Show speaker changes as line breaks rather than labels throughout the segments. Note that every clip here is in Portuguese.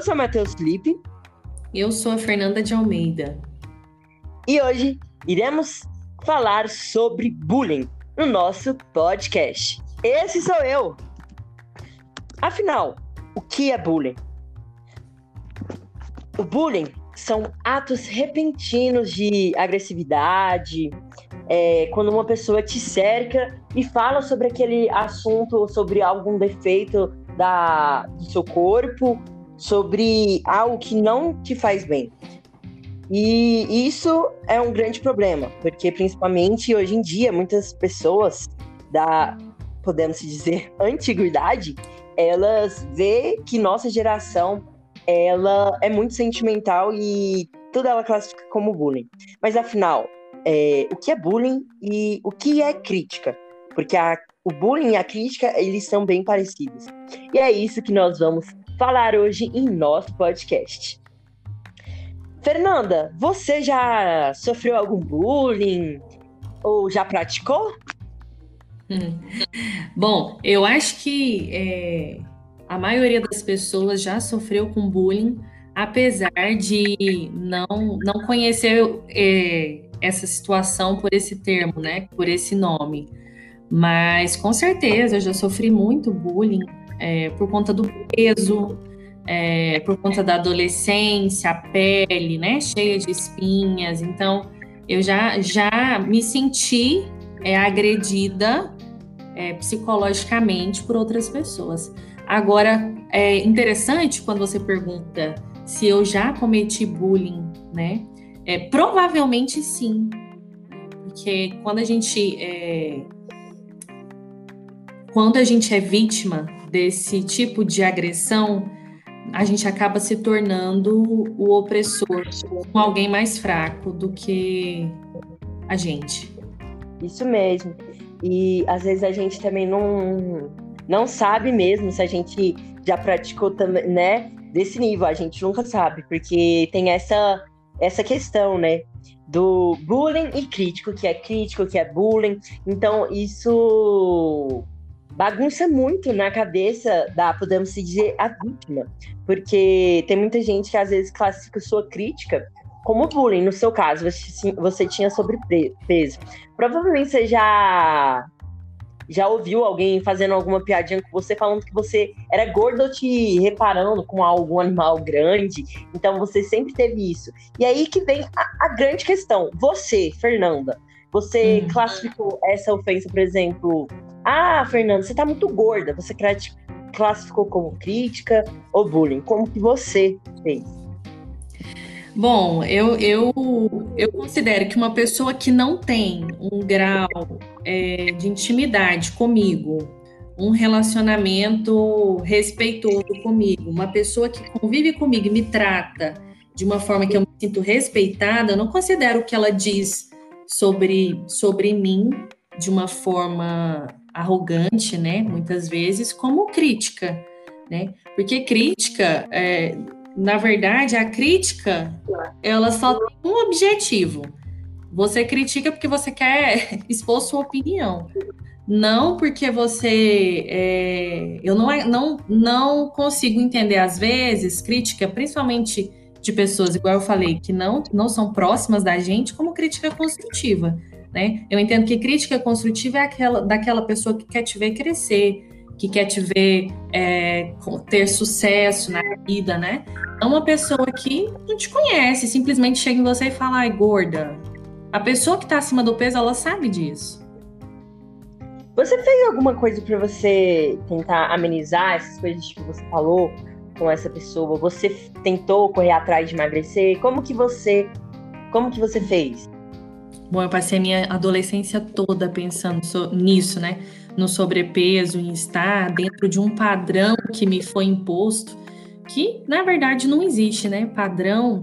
Eu sou Matheus Felipe.
Eu sou a Fernanda de Almeida.
E hoje iremos falar sobre bullying no nosso podcast. Esse sou eu. Afinal, o que é bullying? O bullying são atos repentinos de agressividade, é, quando uma pessoa te cerca e fala sobre aquele assunto, sobre algum defeito da, do seu corpo, sobre algo que não te faz bem. E isso é um grande problema, porque principalmente hoje em dia muitas pessoas da, podemos dizer, antiguidade, elas vê que nossa geração ela é muito sentimental e tudo ela classifica como bullying. Mas afinal, é, o que é bullying e o que é crítica? Porque a, o bullying e a crítica, eles são bem parecidos. E é isso que nós vamos falar hoje em nosso podcast. Fernanda, você já sofreu algum bullying ou já praticou?
Bom, eu acho que é, a maioria das pessoas já sofreu com bullying, apesar de não, não conhecer é, essa situação por esse termo, né? Por esse nome. Mas com certeza eu já sofri muito bullying é, por conta do peso, é, por conta da adolescência, a pele, né? Cheia de espinhas. Então eu já, já me senti é, agredida é, psicologicamente por outras pessoas. Agora, é interessante quando você pergunta se eu já cometi bullying, né? É, provavelmente sim. Porque quando a gente é, quando a gente é vítima desse tipo de agressão, a gente acaba se tornando o opressor, alguém mais fraco do que a gente.
Isso mesmo. E às vezes a gente também não não sabe mesmo se a gente já praticou também, né? Desse nível, a gente nunca sabe, porque tem essa, essa questão, né? Do bullying e crítico, que é crítico, que é bullying. Então, isso bagunça muito na cabeça da, podemos dizer, a vítima. Porque tem muita gente que às vezes classifica sua crítica como bullying. No seu caso, você, você tinha sobrepeso. Provavelmente você já já ouviu alguém fazendo alguma piadinha com você, falando que você era gordo ou te reparando com algum animal grande. Então você sempre teve isso. E aí que vem a, a grande questão. Você, Fernanda, você hum. classificou essa ofensa, por exemplo. Ah, Fernanda, você tá muito gorda. Você classificou como crítica ou bullying? Como que você fez?
Bom, eu, eu, eu considero que uma pessoa que não tem um grau é, de intimidade comigo, um relacionamento respeitoso comigo, uma pessoa que convive comigo e me trata de uma forma que eu me sinto respeitada, eu não considero o que ela diz sobre, sobre mim de uma forma arrogante, né? Muitas vezes, como crítica, né? Porque crítica. É, na verdade, a crítica, ela só tem um objetivo. Você critica porque você quer expor sua opinião. Não porque você. É, eu não, é, não, não consigo entender, às vezes, crítica, principalmente de pessoas, igual eu falei, que não, não são próximas da gente, como crítica construtiva. Né? Eu entendo que crítica construtiva é aquela daquela pessoa que quer te ver crescer, que quer te ver é, ter sucesso na vida, né? É uma pessoa que não te conhece, simplesmente chega em você e fala, ai, gorda. A pessoa que tá acima do peso, ela sabe disso.
Você fez alguma coisa para você tentar amenizar essas coisas que você falou com essa pessoa? Você tentou correr atrás de emagrecer? Como que você, como que você fez?
Bom, eu passei a minha adolescência toda pensando nisso, né? no sobrepeso, em estar dentro de um padrão que me foi imposto, que na verdade não existe, né? Padrão,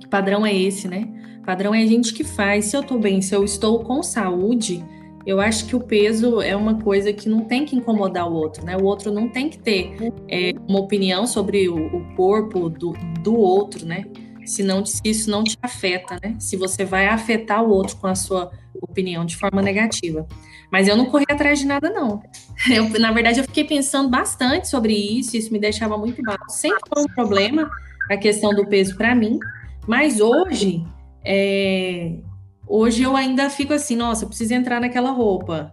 que padrão é esse, né? Padrão é a gente que faz. Se eu tô bem, se eu estou com saúde, eu acho que o peso é uma coisa que não tem que incomodar o outro, né? O outro não tem que ter é, uma opinião sobre o, o corpo do, do outro, né? Se, não, isso não te afeta, né? Se você vai afetar o outro com a sua opinião de forma negativa. Mas eu não corri atrás de nada, não. Eu, na verdade, eu fiquei pensando bastante sobre isso, isso me deixava muito mal. Sempre foi um problema a questão do peso para mim, mas hoje, é, hoje eu ainda fico assim, nossa, eu preciso entrar naquela roupa.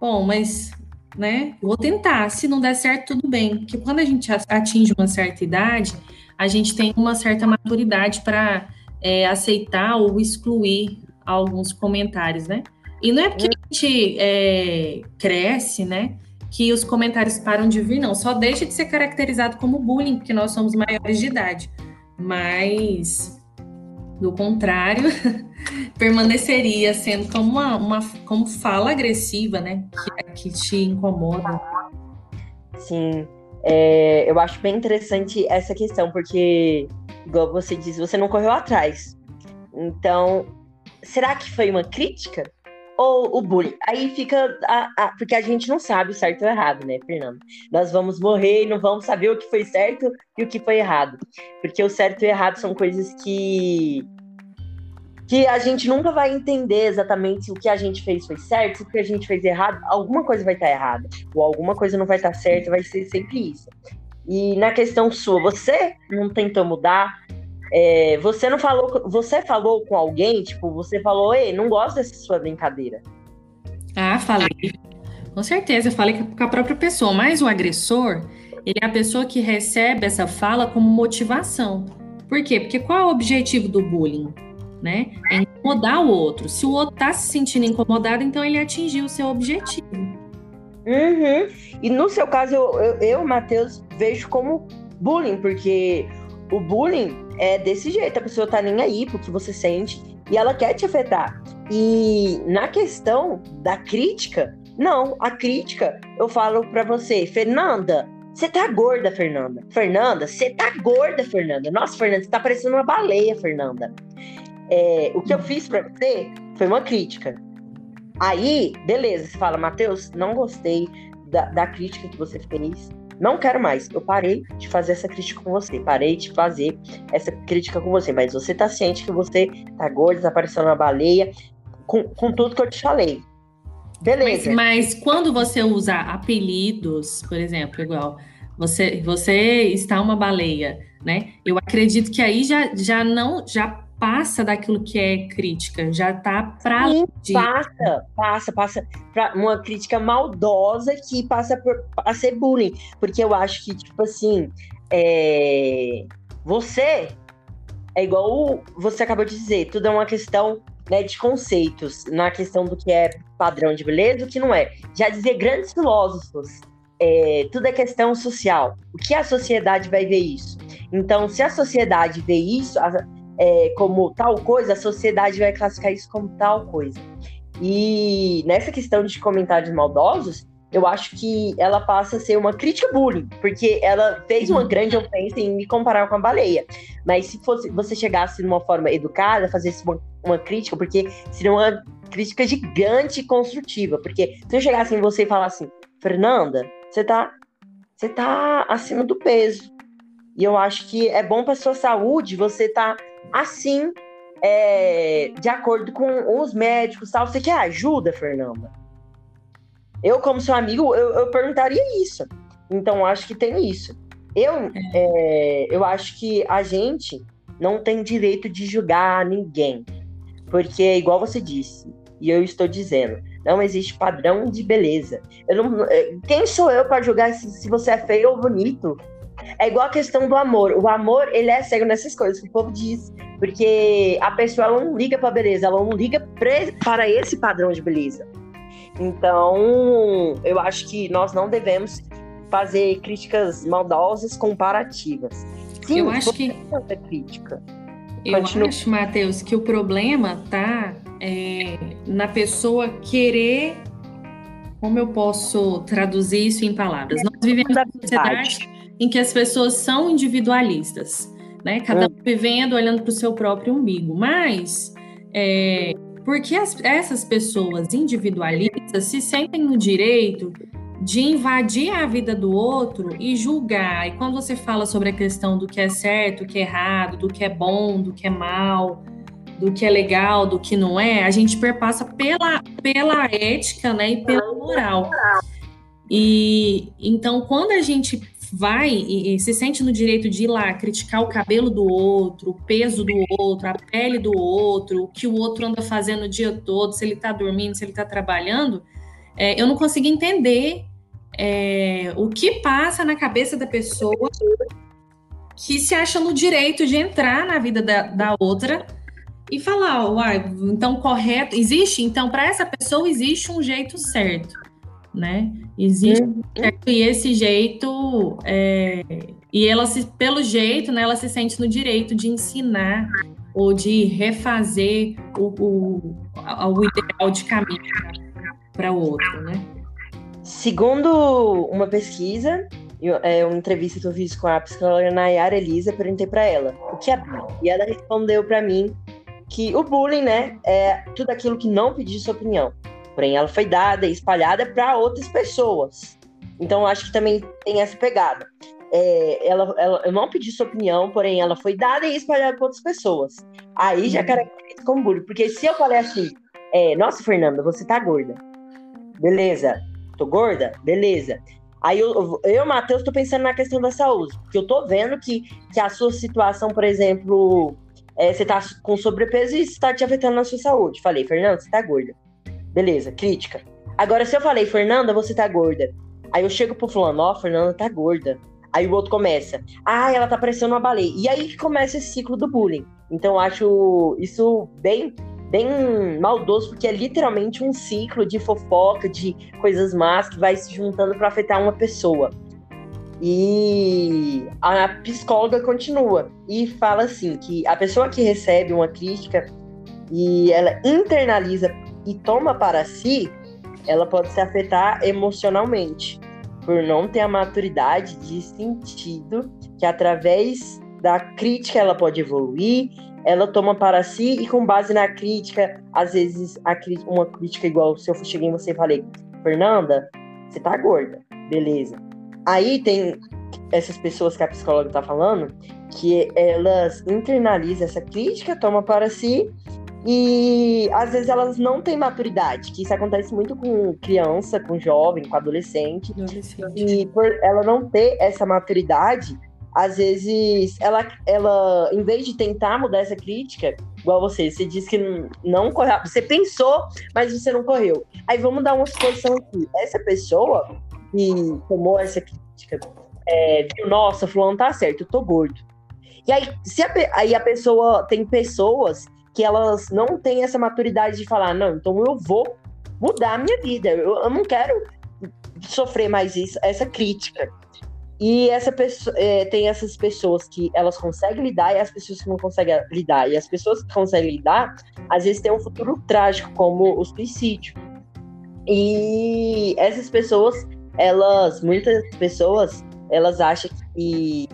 Bom, mas, né, vou tentar. Se não der certo, tudo bem. Porque quando a gente atinge uma certa idade, a gente tem uma certa maturidade para é, aceitar ou excluir alguns comentários, né? E não é porque a gente é, cresce, né? Que os comentários param de vir, não. Só deixa de ser caracterizado como bullying, porque nós somos maiores de idade. Mas, do contrário, permaneceria sendo como uma, uma, como fala agressiva, né? Que, que te incomoda.
Sim. É, eu acho bem interessante essa questão, porque, igual você diz, você não correu atrás. Então, será que foi uma crítica? ou o bullying. Aí fica. A, a, porque a gente não sabe o certo ou errado, né, Fernando? Nós vamos morrer e não vamos saber o que foi certo e o que foi errado. Porque o certo e o errado são coisas que. Que a gente nunca vai entender exatamente se o que a gente fez foi certo, se o que a gente fez errado, alguma coisa vai estar errada. Ou alguma coisa não vai estar certa, vai ser sempre isso. E na questão sua, você não tentou mudar, é, você não falou, você falou com alguém, tipo, você falou, ei, não gosto dessa sua brincadeira.
Ah, falei. Com certeza, falei com a própria pessoa, mas o agressor, ele é a pessoa que recebe essa fala como motivação. Por quê? Porque qual é o objetivo do bullying? Né? É incomodar o outro. Se o outro tá se sentindo incomodado, então ele atingiu o seu objetivo.
Uhum. E no seu caso, eu, eu, eu Matheus, vejo como bullying, porque o bullying é desse jeito, a pessoa tá nem aí pro que você sente e ela quer te afetar. E na questão da crítica, não, a crítica, eu falo para você, Fernanda, você tá gorda, Fernanda. Fernanda, você tá gorda, Fernanda. Nossa, Fernanda, você tá parecendo uma baleia, Fernanda. É, o que eu fiz para você foi uma crítica. Aí, beleza, você fala, Matheus, não gostei da, da crítica que você fez não quero mais. Eu parei de fazer essa crítica com você. Parei de fazer essa crítica com você. Mas você tá ciente que você tá gordo, tá parecendo uma baleia, com, com tudo que eu te falei. Beleza.
Mas, mas quando você usa apelidos, por exemplo, igual você, você está uma baleia, né? Eu acredito que aí já, já não já passa daquilo que é crítica, já tá para
de... passa, passa, passa para uma crítica maldosa que passa por, a ser bullying, porque eu acho que tipo assim, é... você é igual você acabou de dizer, tudo é uma questão né, de conceitos, na questão do que é padrão de beleza, e o que não é. Já dizer grandes filósofos, é, tudo é questão social. O que a sociedade vai ver isso? Então, se a sociedade vê isso, a, é, como tal coisa, a sociedade vai classificar isso como tal coisa. E nessa questão de comentários maldosos, eu acho que ela passa a ser uma crítica bullying, porque ela fez uma grande ofensa em me comparar com a baleia. Mas se fosse você chegasse de uma forma educada, fazesse uma, uma crítica, porque seria uma crítica gigante e construtiva. Porque se eu chegasse em você e falasse assim, Fernanda, você tá, você tá acima do peso. E eu acho que é bom para sua saúde você tá assim, é, de acordo com os médicos tal. Você quer ajuda, Fernanda? Eu, como seu amigo, eu, eu perguntaria isso. Então, acho que tem isso. Eu, é, eu acho que a gente não tem direito de julgar ninguém. Porque, igual você disse, e eu estou dizendo, não existe padrão de beleza. Eu não, é, quem sou eu para julgar se, se você é feio ou bonito? É igual a questão do amor. O amor, ele é cego nessas coisas que o povo diz. Porque a pessoa ela não liga para beleza, ela não liga para esse padrão de beleza. Então, eu acho que nós não devemos fazer críticas maldosas comparativas.
Sim, eu acho que
é crítica.
Eu Continua. acho, Matheus, que o problema tá é, na pessoa querer. Como eu posso traduzir isso em palavras? Nós vivemos numa sociedade em que as pessoas são individualistas, né? Cada um vivendo, olhando para o seu próprio umbigo. Mas é, porque as, essas pessoas individualistas se sentem no direito de invadir a vida do outro e julgar. E quando você fala sobre a questão do que é certo, do que é errado, do que é bom, do que é mal, do que é legal, do que não é, a gente perpassa pela, pela ética né, e pela moral. E então, quando a gente vai e, e, se sente no direito de ir lá criticar o cabelo do outro, o peso do outro, a pele do outro, o que o outro anda fazendo o dia todo, se ele está dormindo, se ele está trabalhando, é, eu não consigo entender é, o que passa na cabeça da pessoa que se acha no direito de entrar na vida da, da outra e falar, uai, então correto, existe, então para essa pessoa existe um jeito certo né? Existe uhum. e esse jeito é, e ela se, pelo jeito, né? Ela se sente no direito de ensinar ou de refazer o, o, o ideal de caminho para o outro, né?
Segundo uma pesquisa, eu, é, uma entrevista que eu fiz com a psicóloga Nayara Elisa, perguntei para ela o que é bullying. E ela respondeu para mim que o bullying, né, é tudo aquilo que não pedir sua opinião. Porém, ela foi dada e espalhada para outras pessoas. Então, acho que também tem essa pegada. É, ela, ela, eu não pedi sua opinião, porém, ela foi dada e espalhada para outras pessoas. Aí já uhum. caracteriza como bullying. Porque se eu falei assim, é, nossa, Fernanda, você tá gorda. Beleza. Tô gorda? Beleza. Aí eu, eu Matheus, tô pensando na questão da saúde. Porque eu tô vendo que, que a sua situação, por exemplo, é, você tá com sobrepeso e isso tá te afetando na sua saúde. Falei, Fernanda, você tá gorda. Beleza, crítica. Agora, se eu falei, Fernanda, você tá gorda. Aí eu chego pro fulano, ó, oh, Fernanda tá gorda. Aí o outro começa, ah, ela tá parecendo uma baleia. E aí que começa esse ciclo do bullying. Então eu acho isso bem, bem maldoso, porque é literalmente um ciclo de fofoca, de coisas más que vai se juntando para afetar uma pessoa. E a psicóloga continua e fala assim que a pessoa que recebe uma crítica e ela internaliza e toma para si, ela pode se afetar emocionalmente, por não ter a maturidade de sentido que através da crítica ela pode evoluir, ela toma para si e com base na crítica, às vezes a, uma crítica igual se eu cheguei em você e falei, Fernanda, você tá gorda, beleza. Aí tem essas pessoas que a psicóloga tá falando, que elas internalizam essa crítica, toma para si e às vezes elas não têm maturidade, que isso acontece muito com criança, com jovem, com adolescente. adolescente. E por ela não ter essa maturidade, às vezes ela, ela, em vez de tentar mudar essa crítica, igual você, você disse que não correu, você pensou, mas você não correu. Aí vamos dar uma suposição aqui. Essa pessoa que tomou essa crítica, é, viu, nossa, fulano tá certo, eu tô gordo. E aí, se a, aí a pessoa tem pessoas que elas não têm essa maturidade de falar, não, então eu vou mudar a minha vida, eu, eu não quero sofrer mais isso, essa crítica. E essa pessoa, é, tem essas pessoas que elas conseguem lidar e as pessoas que não conseguem lidar. E as pessoas que conseguem lidar, às vezes têm um futuro trágico, como o suicídio. E essas pessoas, elas, muitas pessoas, elas acham que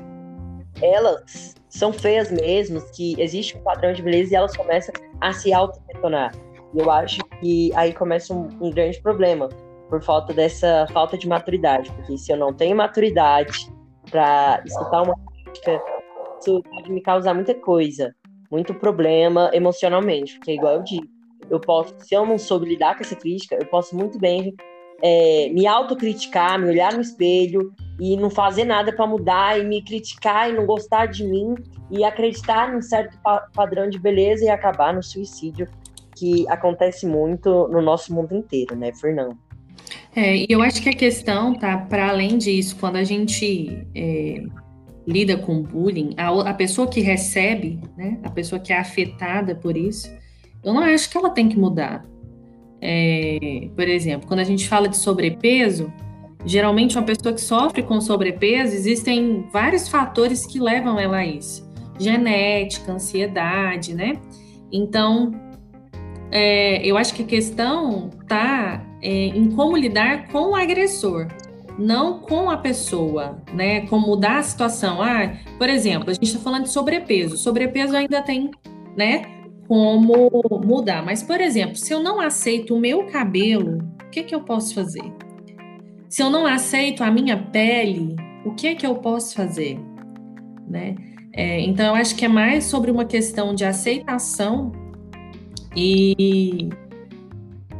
elas são feias mesmo, que existe um padrão de beleza e elas começam a se auto-detonar. E eu acho que aí começa um, um, grande problema, por falta dessa falta de maturidade. Porque se eu não tenho maturidade para escutar uma crítica, isso pode me causar muita coisa, muito problema emocionalmente. Porque, igual eu digo, eu posso, se eu não soube lidar com essa crítica, eu posso muito bem é, me autocriticar, me olhar no espelho e não fazer nada para mudar e me criticar e não gostar de mim e acreditar num certo pa padrão de beleza e acabar no suicídio que acontece muito no nosso mundo inteiro, né, Fernando?
É, e eu acho que a questão tá para além disso, quando a gente é, lida com bullying, a, a pessoa que recebe, né, a pessoa que é afetada por isso, eu não acho que ela tem que mudar. É, por exemplo, quando a gente fala de sobrepeso, geralmente uma pessoa que sofre com sobrepeso, existem vários fatores que levam ela a isso. Genética, ansiedade, né? Então, é, eu acho que a questão está é, em como lidar com o agressor, não com a pessoa, né? Como mudar a situação. Ah, por exemplo, a gente está falando de sobrepeso. Sobrepeso ainda tem, né? Como mudar. Mas, por exemplo, se eu não aceito o meu cabelo, o que, que eu posso fazer? Se eu não aceito a minha pele, o que é que eu posso fazer? Né? É, então, eu acho que é mais sobre uma questão de aceitação e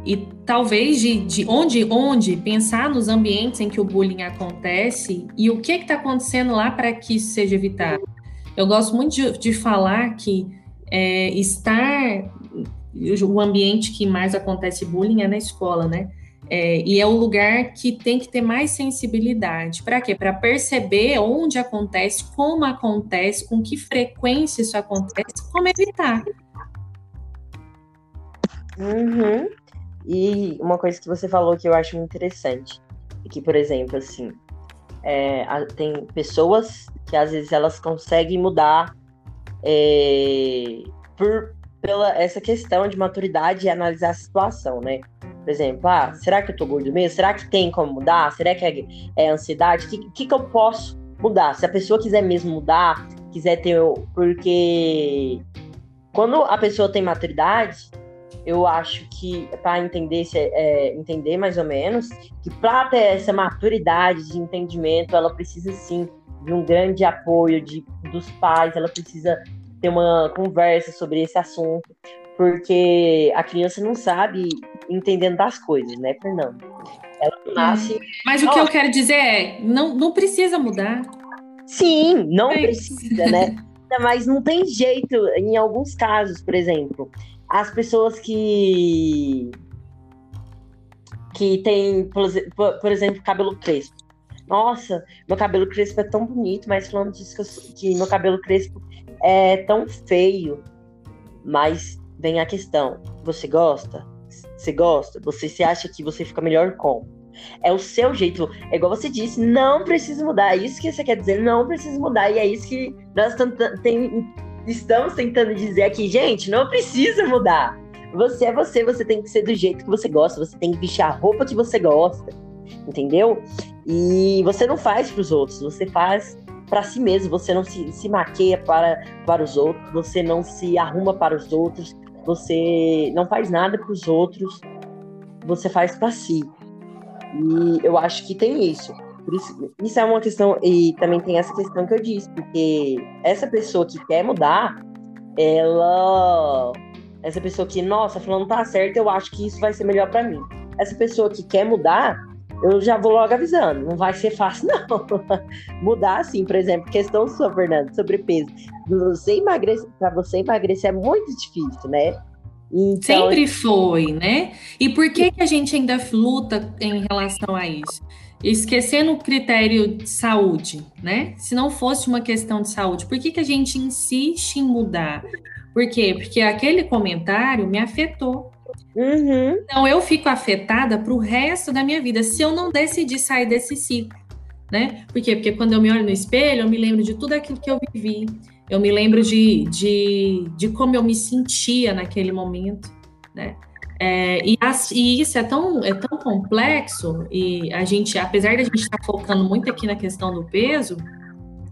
e talvez de, de onde, onde pensar nos ambientes em que o bullying acontece e o que está acontecendo lá para que isso seja evitado. Eu gosto muito de, de falar que é, estar o ambiente que mais acontece bullying é na escola, né? É, e é o lugar que tem que ter mais sensibilidade. Para quê? Para perceber onde acontece, como acontece, com que frequência isso acontece, como evitar.
Uhum. E uma coisa que você falou que eu acho interessante, é que, por exemplo, assim, é, tem pessoas que às vezes elas conseguem mudar é, por pela essa questão de maturidade e analisar a situação, né? Por exemplo, ah, será que eu tô gordo mesmo? Será que tem como mudar? Será que é, é ansiedade? O que, que, que eu posso mudar? Se a pessoa quiser mesmo mudar, quiser ter. Porque quando a pessoa tem maturidade, eu acho que para entender se é, entender mais ou menos que para ter essa maturidade de entendimento ela precisa sim de um grande apoio de, dos pais ela precisa ter uma conversa sobre esse assunto porque a criança não sabe entendendo das coisas né Fernando? Ela nasce
mas o que eu quero dizer é não não precisa mudar.
Sim não é precisa né? Mas não tem jeito em alguns casos por exemplo as pessoas que que tem, por, exemplo, cabelo crespo. Nossa, meu cabelo crespo é tão bonito, mas falando disso que, eu, que meu cabelo crespo é tão feio. Mas vem a questão: você gosta? Você gosta? Você se acha que você fica melhor com? É o seu jeito. É igual você disse, não precisa mudar. É isso que você quer dizer, não precisa mudar. E é isso que nós tem, estamos tentando dizer aqui, gente, não precisa mudar. Você é você, você tem que ser do jeito que você gosta, você tem que vestir a roupa que você gosta, entendeu? E você não faz para os outros, você faz para si mesmo, você não se, se maqueia para, para os outros, você não se arruma para os outros, você não faz nada para os outros, você faz para si. E eu acho que tem isso. Isso, isso, é uma questão, e também tem essa questão que eu disse, porque essa pessoa que quer mudar, ela. Essa pessoa que, nossa, falando tá certo, eu acho que isso vai ser melhor para mim. Essa pessoa que quer mudar, eu já vou logo avisando, não vai ser fácil, não. mudar, assim, por exemplo, questão sua, Fernando, sobrepeso. Você emagrecer, para você emagrecer é muito difícil, né?
Então... Sempre foi, né? E por que, que a gente ainda luta em relação a isso? esquecendo o critério de saúde, né? Se não fosse uma questão de saúde, por que, que a gente insiste em mudar? Por quê? Porque aquele comentário me afetou.
Uhum.
Então eu fico afetada para o resto da minha vida se eu não decidir sair desse ciclo, né? Por quê? Porque quando eu me olho no espelho, eu me lembro de tudo aquilo que eu vivi, eu me lembro de, de, de como eu me sentia naquele momento, né? É, e, as, e, isso é tão, é tão complexo, e a gente, apesar de a gente estar tá focando muito aqui na questão do peso,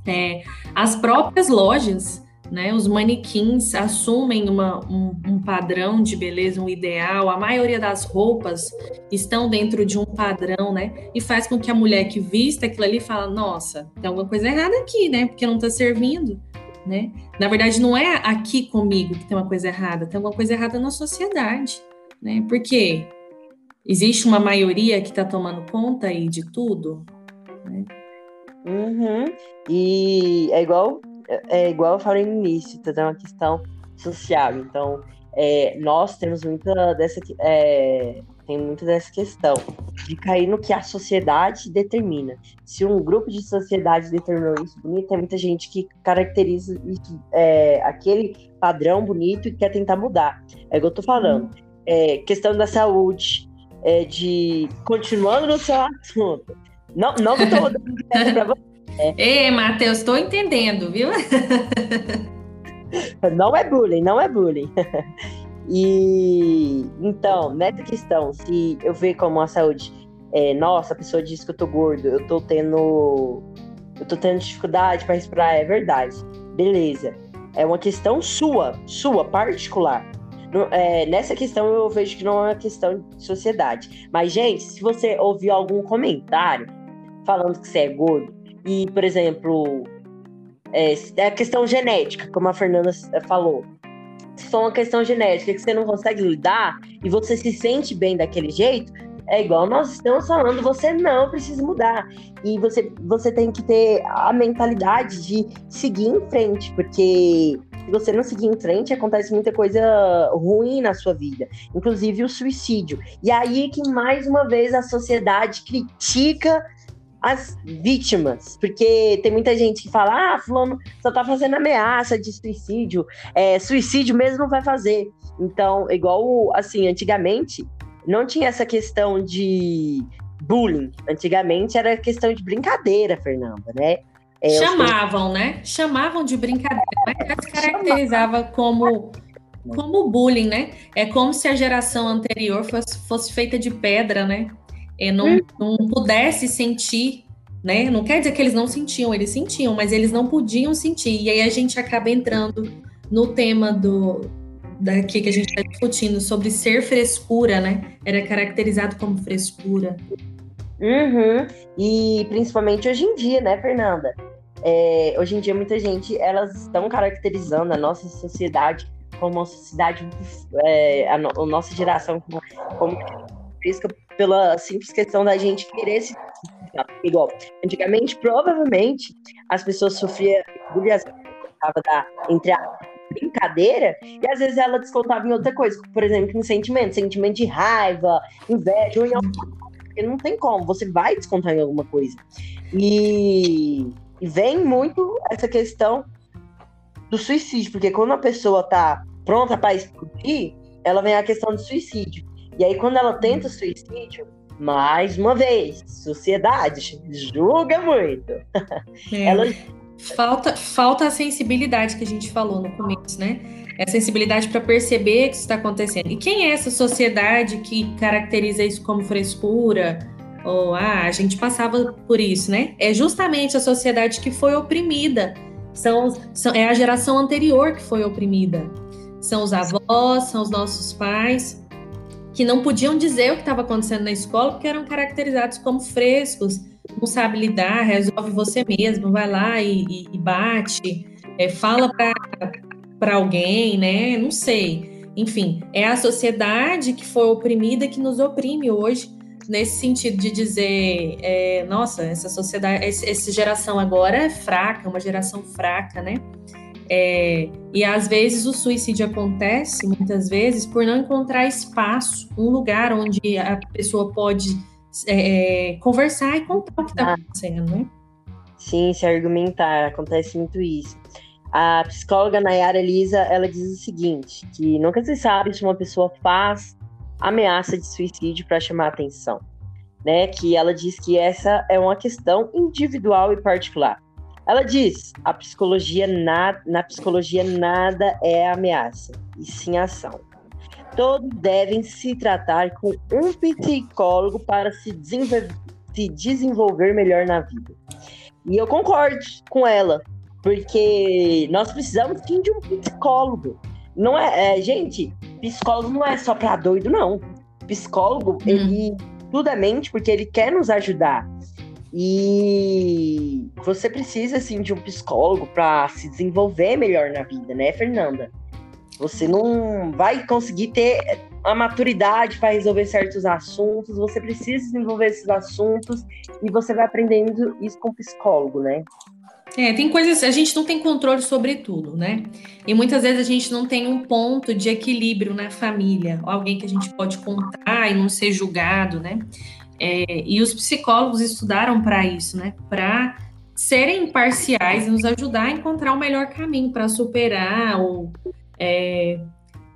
é, as próprias lojas, né, os manequins assumem uma, um, um, padrão de beleza, um ideal, a maioria das roupas estão dentro de um padrão, né, e faz com que a mulher que vista aquilo ali fala, nossa, tem alguma coisa errada aqui, né, porque não está servindo, né. Na verdade, não é aqui comigo que tem uma coisa errada, tem alguma coisa errada na sociedade né? Porque existe uma maioria que está tomando conta aí de tudo, né?
Uhum. E é igual, é igual eu falei no início, tá? é uma questão social. Então, é, nós temos muita dessa, é, tem muita dessa questão de cair no que a sociedade determina. Se um grupo de sociedade determinou isso bonito, tem muita gente que caracteriza isso, é, aquele padrão bonito e quer tentar mudar. É o que eu tô falando. É, questão da saúde, é, de continuando no seu assunto. Não, não que eu estou dando para você.
É. Ei, Matheus, estou entendendo, viu?
não é bullying, não é bullying. E então, nessa questão, se eu ver como a saúde, é, nossa, a pessoa diz que eu tô gordo, eu tô tendo. Eu tô tendo dificuldade para respirar, é verdade. Beleza. É uma questão sua, sua, particular. É, nessa questão eu vejo que não é uma questão de sociedade. Mas, gente, se você ouvir algum comentário falando que você é gordo, e, por exemplo, é, é a questão genética, como a Fernanda falou. se for uma questão genética que você não consegue lidar e você se sente bem daquele jeito, é igual nós estamos falando, você não precisa mudar. E você, você tem que ter a mentalidade de seguir em frente, porque se você não seguir em frente, acontece muita coisa ruim na sua vida, inclusive o suicídio. E aí que mais uma vez a sociedade critica as vítimas, porque tem muita gente que fala, ah, fulano só tá fazendo ameaça de suicídio, é, suicídio mesmo não vai fazer. Então, igual, assim, antigamente, não tinha essa questão de bullying. Antigamente era questão de brincadeira, Fernanda, né?
É, Chamavam, né? Chamavam de brincadeira, mas se caracterizava como como bullying, né? É como se a geração anterior fosse, fosse feita de pedra, né? É, não, hum. não pudesse sentir, né? Não quer dizer que eles não sentiam, eles sentiam, mas eles não podiam sentir. E aí a gente acaba entrando no tema do daqui que a gente está discutindo sobre ser frescura, né? Era caracterizado como frescura.
Uhum. E principalmente hoje em dia, né, Fernanda? É, hoje em dia, muita gente, elas estão caracterizando a nossa sociedade como uma sociedade, é, a, no, a, nossa geração como, como fresca pela simples questão da gente querer se igual. Antigamente, provavelmente, as pessoas sofriam bullying da, entre a brincadeira e às vezes ela descontava em outra coisa, por exemplo, em sentimento, sentimento de raiva, inveja, ou em alguma coisa, porque não tem como, você vai descontar em alguma coisa. E, e vem muito essa questão do suicídio, porque quando a pessoa tá pronta para explodir, ela vem a questão do suicídio. E aí, quando ela tenta o suicídio, mais uma vez, sociedade julga muito.
É. ela Falta, falta a sensibilidade que a gente falou no começo, né? É a sensibilidade para perceber que isso está acontecendo. E quem é essa sociedade que caracteriza isso como frescura? Ou, ah, a gente passava por isso, né? É justamente a sociedade que foi oprimida. São, são, é a geração anterior que foi oprimida. São os avós, são os nossos pais, que não podiam dizer o que estava acontecendo na escola porque eram caracterizados como frescos, não sabe lidar, resolve você mesmo, vai lá e, e, bate, é, fala para alguém, né? Não sei. Enfim, é a sociedade que foi oprimida que nos oprime hoje, nesse sentido de dizer, é, nossa, essa sociedade, essa geração agora é fraca, uma geração fraca, né? É, e às vezes o suicídio acontece, muitas vezes, por não encontrar espaço, um lugar onde a pessoa pode é, é, conversar e contar o que está ah. acontecendo, né?
Sim, se argumentar, acontece muito isso. A psicóloga Nayara Elisa, ela diz o seguinte, que nunca se sabe se uma pessoa faz ameaça de suicídio para chamar atenção, né? Que ela diz que essa é uma questão individual e particular. Ela diz: a psicologia na, na psicologia nada é ameaça, e sim ação todos devem se tratar com um psicólogo para se desenvolver, se desenvolver melhor na vida. E eu concordo com ela, porque nós precisamos sim de um psicólogo. Não é, é gente, psicólogo não é só para doido, não. Psicólogo, hum. ele tudo é mente porque ele quer nos ajudar. E você precisa assim de um psicólogo para se desenvolver melhor na vida, né, Fernanda? Você não vai conseguir ter a maturidade para resolver certos assuntos, você precisa desenvolver esses assuntos e você vai aprendendo isso com o psicólogo, né?
É, tem coisas, a gente não tem controle sobre tudo, né? E muitas vezes a gente não tem um ponto de equilíbrio na família, alguém que a gente pode contar e não ser julgado, né? É, e os psicólogos estudaram para isso, né? Para serem imparciais e nos ajudar a encontrar o melhor caminho para superar ou é,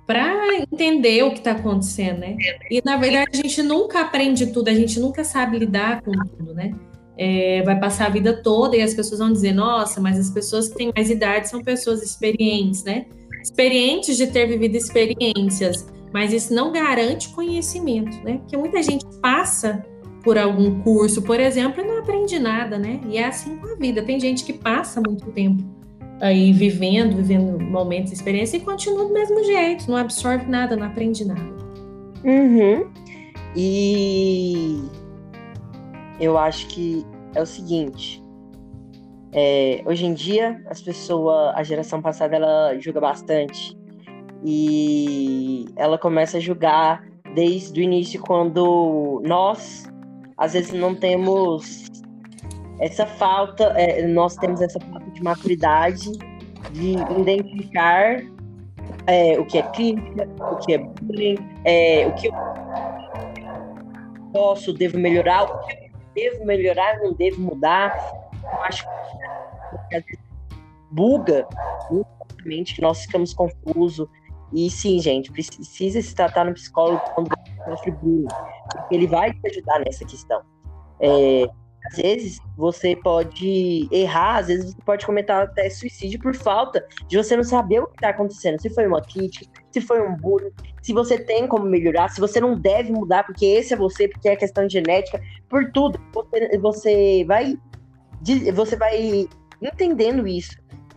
para entender o que está acontecendo, né? E na verdade a gente nunca aprende tudo, a gente nunca sabe lidar com tudo, né? É, vai passar a vida toda e as pessoas vão dizer, nossa, mas as pessoas que têm mais idade são pessoas experientes, né? Experientes de ter vivido experiências, mas isso não garante conhecimento, né? Porque muita gente passa por algum curso, por exemplo, e não aprende nada, né? E é assim com a vida. Tem gente que passa muito tempo aí vivendo, vivendo momentos, experiências e continua do mesmo jeito, não absorve nada, não aprende nada.
Uhum. E eu acho que é o seguinte. É, hoje em dia, as pessoas, a geração passada, ela julga bastante. E ela começa a julgar desde o início, quando nós, às vezes, não temos essa falta, é, nós temos essa falta de maturidade de identificar é, o que é crítica, o que é bullying, é, o que eu posso, devo melhorar, o que eu devo melhorar, não devo mudar. Eu acho que às vezes buga muito que nós ficamos confusos. E sim, gente, precisa se tratar no psicólogo quando bullying, porque ele vai te ajudar nessa questão. É, às vezes você pode errar, às vezes você pode cometer até suicídio por falta de você não saber o que está acontecendo. Se foi uma crítica, se foi um bullying, se você tem como melhorar, se você não deve mudar, porque esse é você, porque é questão genética, por tudo. Você, você vai. Você vai entendendo isso.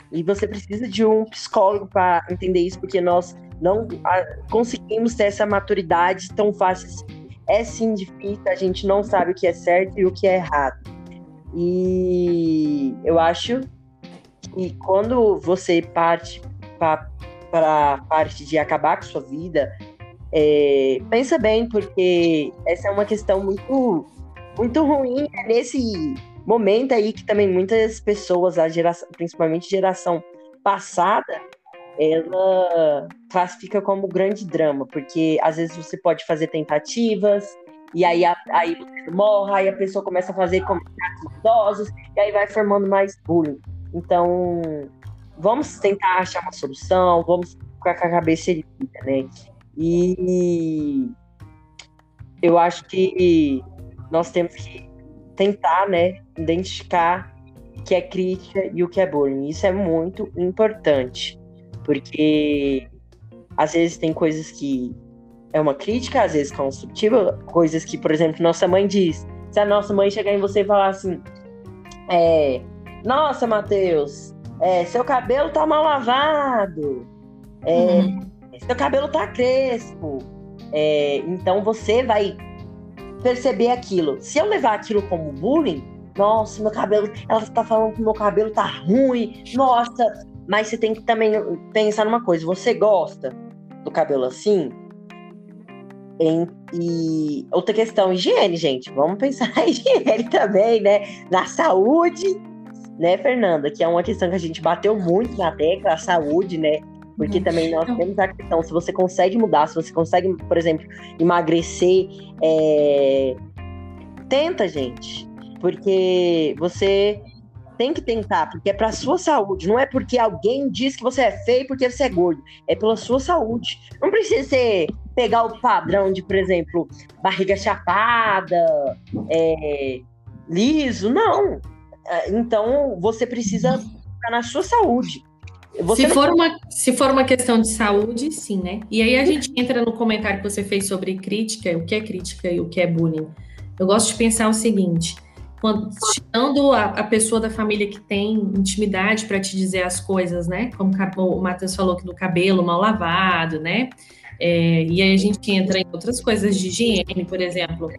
E você precisa de um psicólogo para entender isso, porque nós não conseguimos ter essa maturidade tão fácil assim é sim difícil, a gente não sabe o que é certo e o que é errado. E eu acho que quando você parte para a parte de acabar com sua vida, é, pensa bem, porque essa é uma questão muito, muito ruim né? nesse momento aí que também muitas pessoas, a geração, principalmente geração passada, ela classifica como grande drama, porque às vezes você pode fazer tentativas, e aí, a, aí você morre, aí a pessoa começa a fazer comentários maldosos, e aí vai formando mais bullying. Então, vamos tentar achar uma solução, vamos ficar com a cabeça erguida, né? E eu acho que nós temos que tentar, né, identificar o que é crítica e o que é bullying. Isso é muito importante. Porque às vezes tem coisas que é uma crítica, às vezes construtiva, coisas que, por exemplo, nossa mãe diz. Se a nossa mãe chegar em você e falar assim, é, nossa, Matheus, é, seu cabelo tá mal lavado, é, uhum. seu cabelo tá crespo. É, então você vai perceber aquilo. Se eu levar aquilo como bullying, nossa, meu cabelo, ela tá falando que meu cabelo tá ruim, nossa, mas você tem que também pensar numa coisa: você gosta do cabelo assim? Em, e outra questão, higiene, gente. Vamos pensar na higiene também, né? Na saúde, né, Fernanda? Que é uma questão que a gente bateu muito na tecla, a saúde, né? Porque também nós temos a questão, se você consegue mudar, se você consegue, por exemplo, emagrecer, é... tenta, gente. Porque você tem que tentar, porque é para sua saúde. Não é porque alguém diz que você é feio porque você é gordo. É pela sua saúde. Não precisa ser pegar o padrão de, por exemplo, barriga chapada, é, liso. Não. Então você precisa ficar na sua saúde.
Você se, for uma, se for uma questão de saúde, sim, né? E aí a gente entra no comentário que você fez sobre crítica, o que é crítica e o que é bullying. Eu gosto de pensar o seguinte: quando, tirando a, a, pessoa da família que tem intimidade para te dizer as coisas, né? Como o Matheus falou que do cabelo mal lavado, né? É, e aí a gente entra em outras coisas de higiene, por exemplo.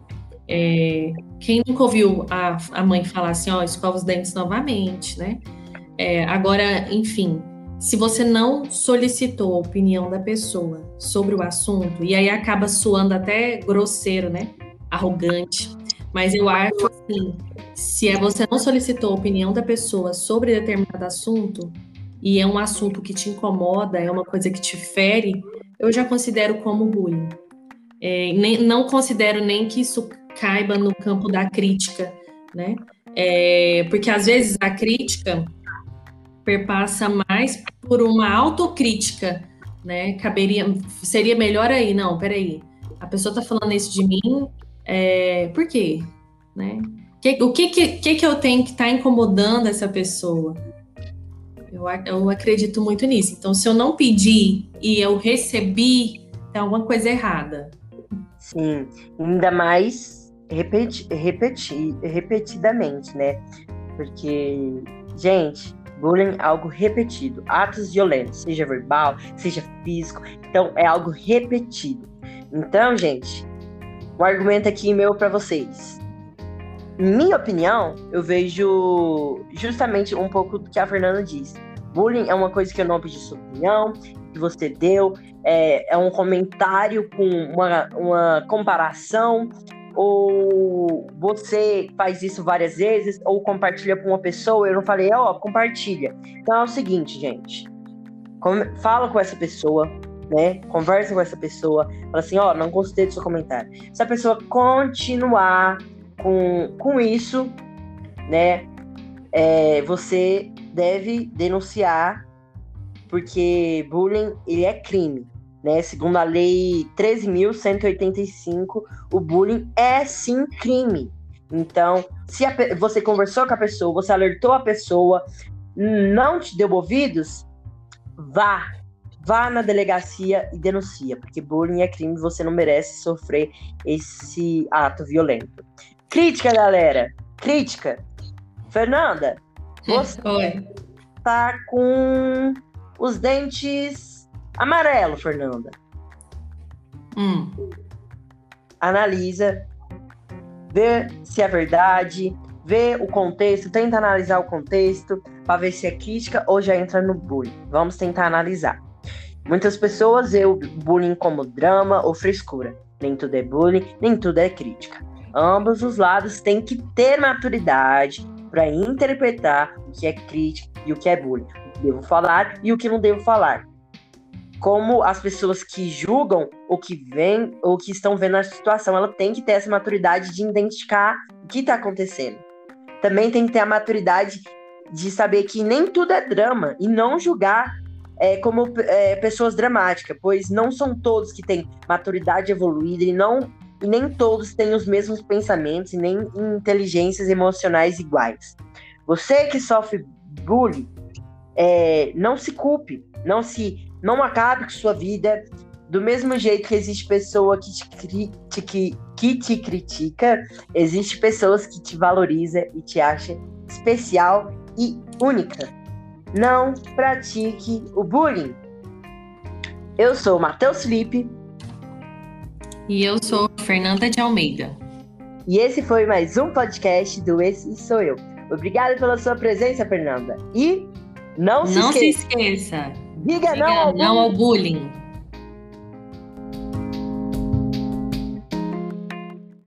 É, quem nunca ouviu a, a mãe falar assim, ó, escova os dentes novamente, né? É, agora, enfim, se você não solicitou a opinião da pessoa sobre o assunto, e aí acaba soando até grosseiro, né? Arrogante. Mas eu acho assim, se é você não solicitou a opinião da pessoa sobre determinado assunto e é um assunto que te incomoda, é uma coisa que te fere, eu já considero como bullying. É, nem, não considero nem que isso caiba no campo da crítica, né? É, porque às vezes a crítica perpassa mais por uma autocrítica, né? Caberia, seria melhor aí, não, peraí, a pessoa tá falando isso de mim, é, por quê? Né? Que, o que, que, que eu tenho que estar tá incomodando essa pessoa? Eu, eu acredito muito nisso. Então, se eu não pedir e eu recebi, tem alguma coisa errada.
Sim, ainda mais repeti, repeti, repetidamente, né? Porque, gente, bullying é algo repetido. Atos violentos, seja verbal, seja físico. Então, é algo repetido. Então, gente, um argumento aqui meu para vocês minha opinião, eu vejo justamente um pouco do que a Fernanda disse. Bullying é uma coisa que eu não pedi sua opinião, que você deu é, é um comentário com uma, uma comparação, ou você faz isso várias vezes, ou compartilha com uma pessoa, eu não falei, ó, oh, compartilha. Então é o seguinte, gente. Fala com essa pessoa, né? Conversa com essa pessoa. Fala assim, ó, oh, não gostei do seu comentário. Se a pessoa continuar com, com isso, né? É, você deve denunciar, porque bullying ele é crime. Né? Segundo a lei 13.185, o bullying é sim crime. Então, se a, você conversou com a pessoa, você alertou a pessoa, não te deu ouvidos, vá. Vá na delegacia e denuncia, porque bullying é crime você não merece sofrer esse ato violento. Crítica, galera. Crítica. Fernanda, você Oi. tá com os dentes amarelo, Fernanda.
Hum.
Analisa, vê se é verdade, vê o contexto, tenta analisar o contexto para ver se é crítica ou já entra no bullying. Vamos tentar analisar. Muitas pessoas veem o bullying como drama ou frescura. Nem tudo é bullying, nem tudo é crítica. Ambos os lados têm que ter maturidade para interpretar o que é crítica e o que é bullying, o que devo falar e o que não devo falar. Como as pessoas que julgam o que vem ou que estão vendo a situação, ela tem que ter essa maturidade de identificar o que está acontecendo. Também tem que ter a maturidade de saber que nem tudo é drama e não julgar é, como é, pessoas dramáticas, pois não são todos que têm maturidade evoluída e não e nem todos têm os mesmos pensamentos e nem inteligências emocionais iguais. Você que sofre bullying, é, não se culpe, não se, não acabe com sua vida. Do mesmo jeito que existe pessoa que te, que, que te critica, existe pessoas que te valoriza e te acha especial e única. Não pratique o bullying. Eu sou o Matheus Felipe
e eu sou Fernanda de Almeida.
E esse foi mais um podcast do Esse Sou Eu. Obrigada pela sua presença, Fernanda. E não se
não
esqueça.
Se esqueça.
Diga, Diga
não, ao, não bullying. ao bullying.